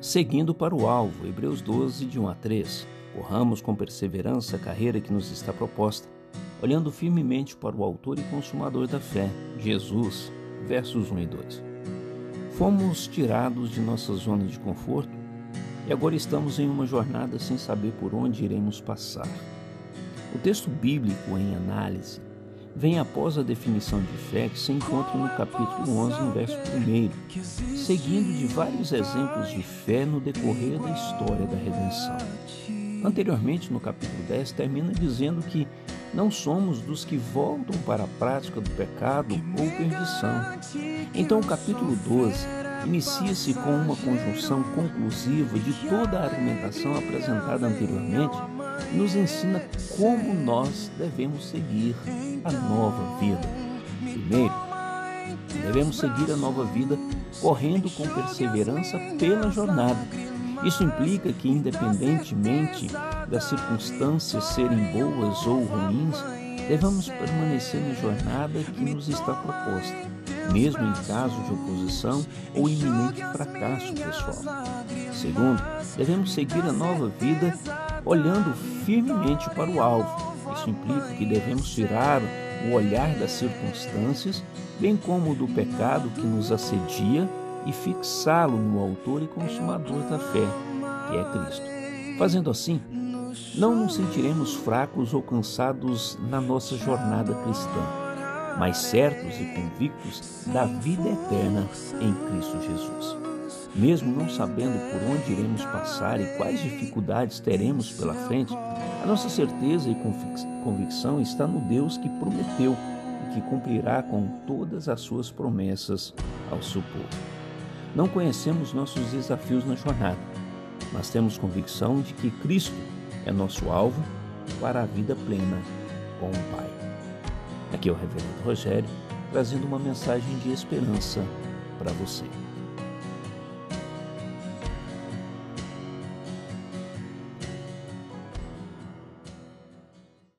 seguindo para o alvo. Hebreus 12, de 1 a 3. Corramos com perseverança a carreira que nos está proposta, olhando firmemente para o Autor e Consumador da fé, Jesus. Versos 1 e 2. Fomos tirados de nossa zona de conforto e agora estamos em uma jornada sem saber por onde iremos passar. O texto bíblico em análise vem após a definição de fé que se encontra no capítulo 11, no verso 1, seguindo de vários exemplos de fé no decorrer da história da redenção. Anteriormente, no capítulo 10, termina dizendo que não somos dos que voltam para a prática do pecado ou perdição. Então, o capítulo 12 inicia-se com uma conjunção conclusiva de toda a argumentação apresentada anteriormente nos ensina como nós devemos seguir a nova vida. Primeiro, devemos seguir a nova vida correndo com perseverança pela jornada. Isso implica que, independentemente das circunstâncias serem boas ou ruins, devemos permanecer na jornada que nos está proposta, mesmo em caso de oposição ou iminente fracasso pessoal. Segundo, devemos seguir a nova vida olhando firmemente para o alvo, isso implica que devemos tirar o olhar das circunstâncias, bem como do pecado que nos assedia, e fixá-lo no Autor e Consumador da fé, que é Cristo. Fazendo assim, não nos sentiremos fracos ou cansados na nossa jornada cristã, mas certos e convictos da vida eterna em Cristo Jesus. Mesmo não sabendo por onde iremos passar e quais dificuldades teremos pela frente, a nossa certeza e convicção está no Deus que prometeu e que cumprirá com todas as suas promessas ao seu povo. Não conhecemos nossos desafios na jornada, mas temos convicção de que Cristo é nosso alvo para a vida plena com o Pai. Aqui é o Reverendo Rogério, trazendo uma mensagem de esperança para você.